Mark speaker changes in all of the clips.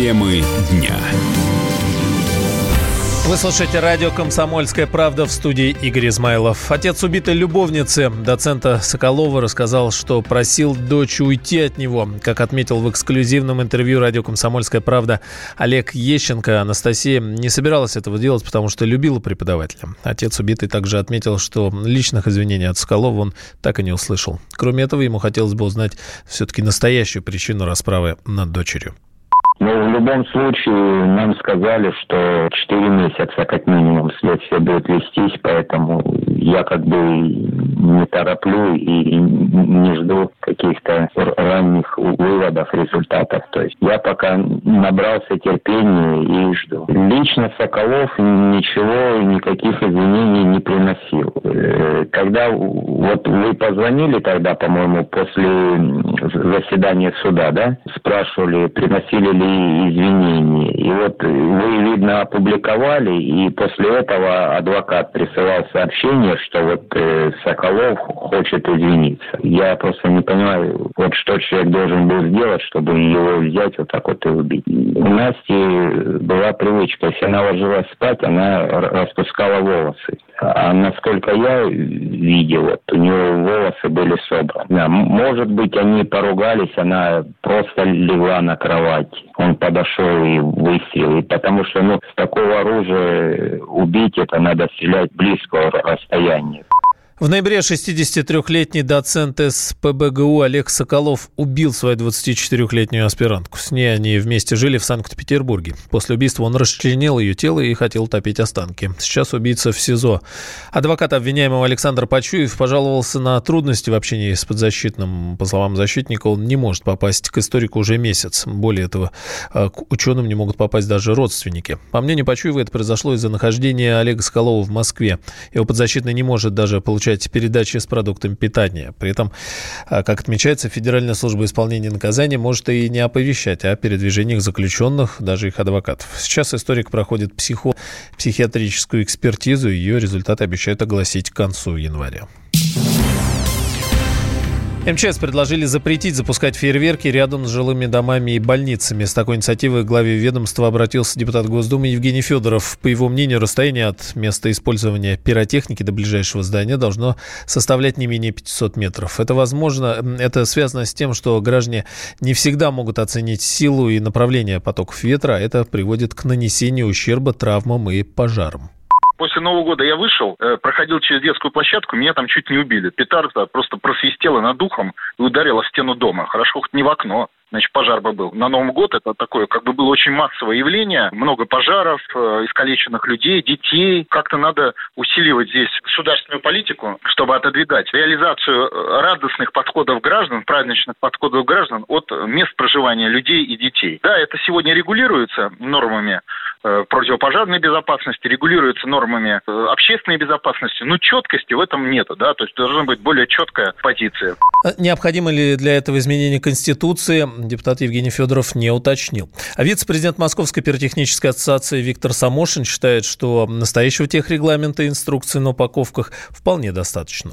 Speaker 1: Темы дня.
Speaker 2: Вы слушаете радио «Комсомольская правда» в студии Игорь Измайлов. Отец убитой любовницы, доцента Соколова, рассказал, что просил дочь уйти от него. Как отметил в эксклюзивном интервью радио «Комсомольская правда» Олег Ещенко, Анастасия не собиралась этого делать, потому что любила преподавателя. Отец убитый также отметил, что личных извинений от Соколова он так и не услышал. Кроме этого, ему хотелось бы узнать все-таки настоящую причину расправы над дочерью.
Speaker 3: Но в любом случае нам сказали, что 4 месяца как минимум следствие будет вестись, поэтому я как бы не тороплю и не жду каких-то ранних выводов, результатов. То есть я пока набрался терпения и жду. Лично Соколов ничего, никаких извинений не приносил. Э, когда вот вы позвонили тогда, по-моему, после заседания суда, да, спрашивали, приносили ли извинения. И вот вы, видно, опубликовали, и после этого адвокат присылал сообщение, что вот э, Соколов хочет извиниться. Я просто не понимаю, вот что человек должен был сделать, чтобы его взять вот так вот и убить. У Насти была привычка, если она ложилась спать, она распускала волосы. А насколько я видел, вот, у нее волосы были собраны. Да, может быть, они поругались, она просто легла на кровать. Он подошел и выстрелил. Потому что ну, с такого оружия убить это надо стрелять близкого расстояния.
Speaker 2: В ноябре 63-летний доцент СПБГУ Олег Соколов убил свою 24-летнюю аспирантку. С ней они вместе жили в Санкт-Петербурге. После убийства он расчленил ее тело и хотел топить останки. Сейчас убийца в СИЗО. Адвокат обвиняемого Александр Почуев пожаловался на трудности в общении с подзащитным. По словам защитника, он не может попасть к историку уже месяц. Более того, э, к ученым не могут попасть даже родственники. По мнению Почуева, это произошло из-за нахождения Олега Соколова в Москве. Его подзащитный не может даже получать получать передачи с продуктами питания. При этом, а, как отмечается, Федеральная служба исполнения наказания может и не оповещать о передвижениях заключенных, даже их адвокатов. Сейчас историк проходит психо психиатрическую экспертизу, ее результаты обещают огласить к концу января. МЧС предложили запретить запускать фейерверки рядом с жилыми домами и больницами. С такой инициативой к главе ведомства обратился депутат Госдумы Евгений Федоров. По его мнению, расстояние от места использования пиротехники до ближайшего здания должно составлять не менее 500 метров. Это возможно, это связано с тем, что граждане не всегда могут оценить силу и направление потоков ветра. Это приводит к нанесению ущерба, травмам и пожарам.
Speaker 4: После Нового года я вышел, э, проходил через детскую площадку, меня там чуть не убили. Петарда просто просвистела над ухом и ударила в стену дома. Хорошо, хоть не в окно значит, пожар бы был. На Новом год это такое, как бы было очень массовое явление. Много пожаров, э, искалеченных людей, детей. Как-то надо усиливать здесь государственную политику, чтобы отодвигать реализацию э, радостных подходов граждан, праздничных подходов граждан от мест проживания людей и детей. Да, это сегодня регулируется нормами э, противопожарной безопасности, регулируется нормами общественной безопасности, но четкости в этом нету, да, то есть должна быть более четкая позиция.
Speaker 2: Необходимо ли для этого изменение Конституции? Депутат Евгений Федоров не уточнил. А вице-президент Московской пиротехнической ассоциации Виктор Самошин считает, что настоящего техрегламента и инструкции на упаковках вполне достаточно.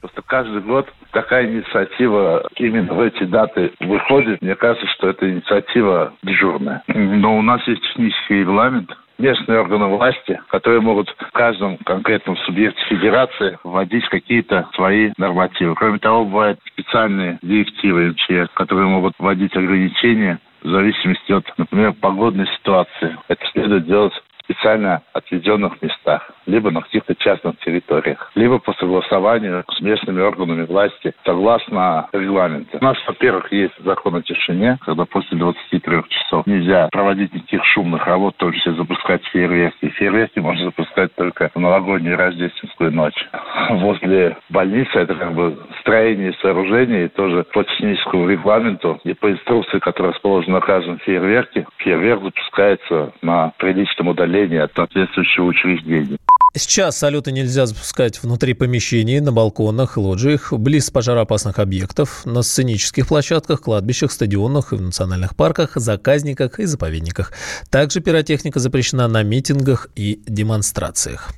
Speaker 5: Просто каждый год такая инициатива именно в эти даты выходит. Мне кажется, что эта инициатива дежурная. Но у нас есть технический регламент, местные органы власти, которые могут в каждом конкретном субъекте федерации вводить какие-то свои нормативы. Кроме того, бывают специальные директивы МЧС, которые могут вводить ограничения в зависимости от, например, погодной ситуации. Это следует делать специально отведенных местах, либо на каких-то частных территориях, либо по согласованию с местными органами власти согласно регламенту. У нас, во-первых, есть закон о тишине, когда после 23 часов нельзя проводить никаких шумных работ, том числе запускать фейерверки. Фейерверки можно запускать только в новогоднюю рождественскую ночь. Возле больницы это как бы строение и сооружение, и тоже по техническому регламенту и по инструкции, которая расположена на каждом фейерверке, фейерверк запускается на приличном удалении направления от соответствующего учреждения.
Speaker 2: Сейчас салюты нельзя запускать внутри помещений, на балконах, лоджиях, близ пожароопасных объектов, на сценических площадках, кладбищах, стадионах и в национальных парках, заказниках и заповедниках. Также пиротехника запрещена на митингах и демонстрациях.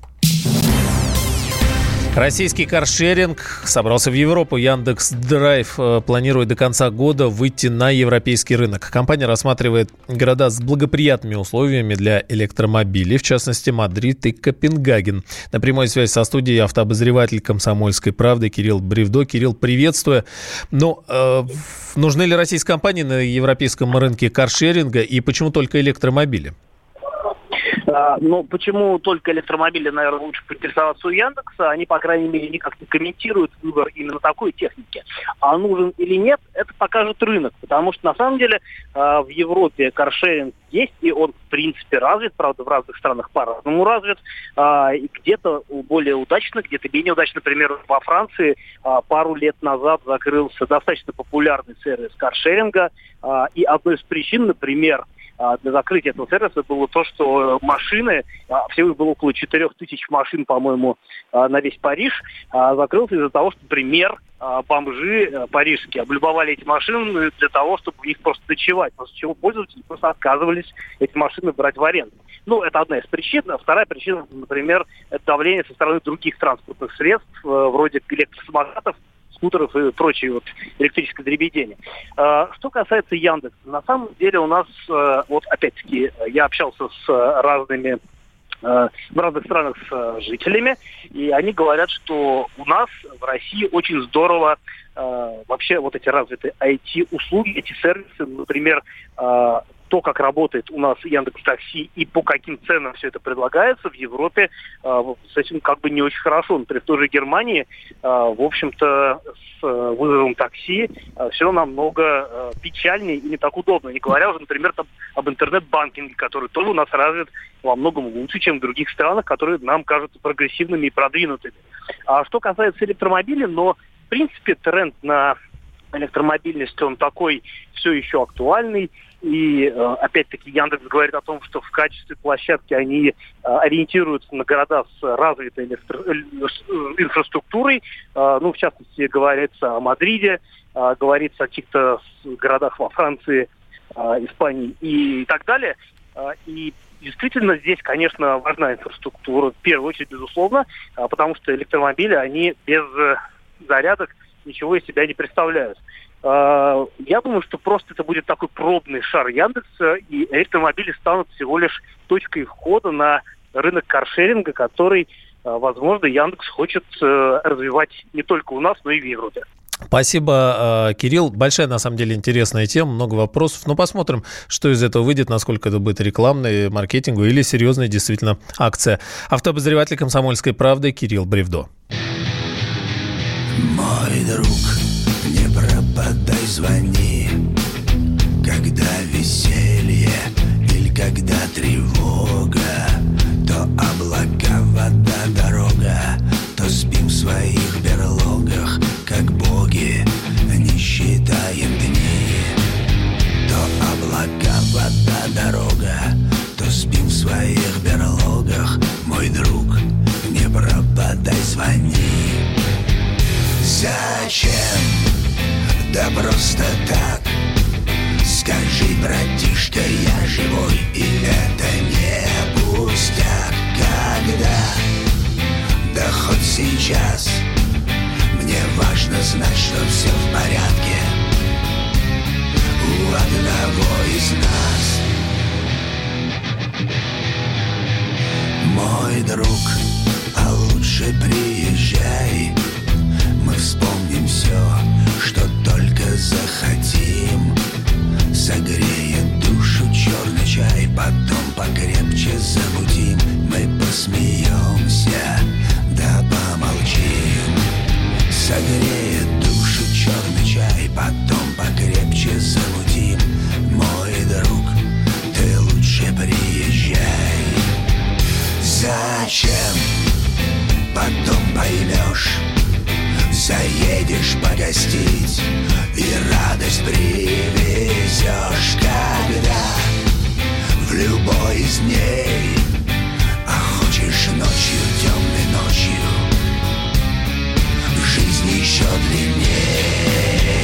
Speaker 2: Российский каршеринг собрался в Европу. Яндекс Драйв э, планирует до конца года выйти на европейский рынок. Компания рассматривает города с благоприятными условиями для электромобилей, в частности Мадрид и Копенгаген. На прямой связи со студией автообозреватель «Комсомольской правды» Кирилл Бревдо. Кирилл, приветствую. Ну, э, нужны ли российские компании на европейском рынке каршеринга и почему только электромобили?
Speaker 1: А, но почему только электромобили, наверное, лучше поинтересоваться у Яндекса. Они, по крайней мере, никак не комментируют выбор именно такой техники. А нужен или нет, это покажет рынок. Потому что, на самом деле, а, в Европе каршеринг есть, и он, в принципе, развит. Правда, в разных странах по-разному развит. А, и где-то более удачно, где-то менее удачно. Например, во Франции пару лет назад закрылся достаточно популярный сервис каршеринга. И одной из причин, например, а, для закрытия этого сервиса было то, что машины, а, всего их было около 4 тысяч машин, по-моему, а, на весь Париж, закрылся из-за того, что, например, бомжи парижские облюбовали эти машины для того, чтобы в них просто ночевать, после чего пользователи просто отказывались эти машины брать в аренду. Ну, это одна из причин. Вторая причина, например, это давление со стороны других транспортных средств, э, вроде электросамокатов, скутеров и прочей вот электрической дребедения. А, что касается Яндекса, на самом деле у нас, э, вот опять-таки, я общался с разными э, в разных странах с э, жителями, и они говорят, что у нас в России очень здорово вообще вот эти развитые IT-услуги, эти сервисы, например, то, как работает у нас Яндекс Такси и по каким ценам все это предлагается в Европе, э, с этим как бы не очень хорошо. Например, в той же Германии, э, в общем-то, с э, вызовом такси все намного печальнее и не так удобно. Не говоря уже, например, там, об интернет-банкинге, который тоже у нас развит во многом лучше, чем в других странах, которые нам кажутся прогрессивными и продвинутыми. А что касается электромобилей, но в принципе тренд на электромобильность, он такой все еще актуальный. И э, опять-таки Яндекс говорит о том, что в качестве площадки они э, ориентируются на города с развитой э, инфраструктурой. Ну, в частности, говорится о Мадриде, говорится о каких-то городах во Франции, Испании и так далее. И действительно здесь, конечно, важна инфраструктура, в первую очередь, безусловно, потому что электромобили, они без зарядок ничего из себя не представляют. А, я думаю, что просто это будет такой пробный шар Яндекса, и электромобили станут всего лишь точкой входа на рынок каршеринга, который, а, возможно, Яндекс хочет э, развивать не только у нас, но и в Европе.
Speaker 2: Спасибо, а, Кирилл. Большая, на самом деле, интересная тема, много вопросов. Но посмотрим, что из этого выйдет, насколько это будет рекламной, маркетингу или серьезная действительно акция. Автообозреватель «Комсомольской правды» Кирилл Бревдо.
Speaker 6: Друг подай, звони. Когда веселье или когда тревога То облака, вода, дорога То спим в Зачем? Потом поймешь. Заедешь погостить И радость привезешь. Когда в любой из дней А ночью, темной ночью Жизнь еще длинней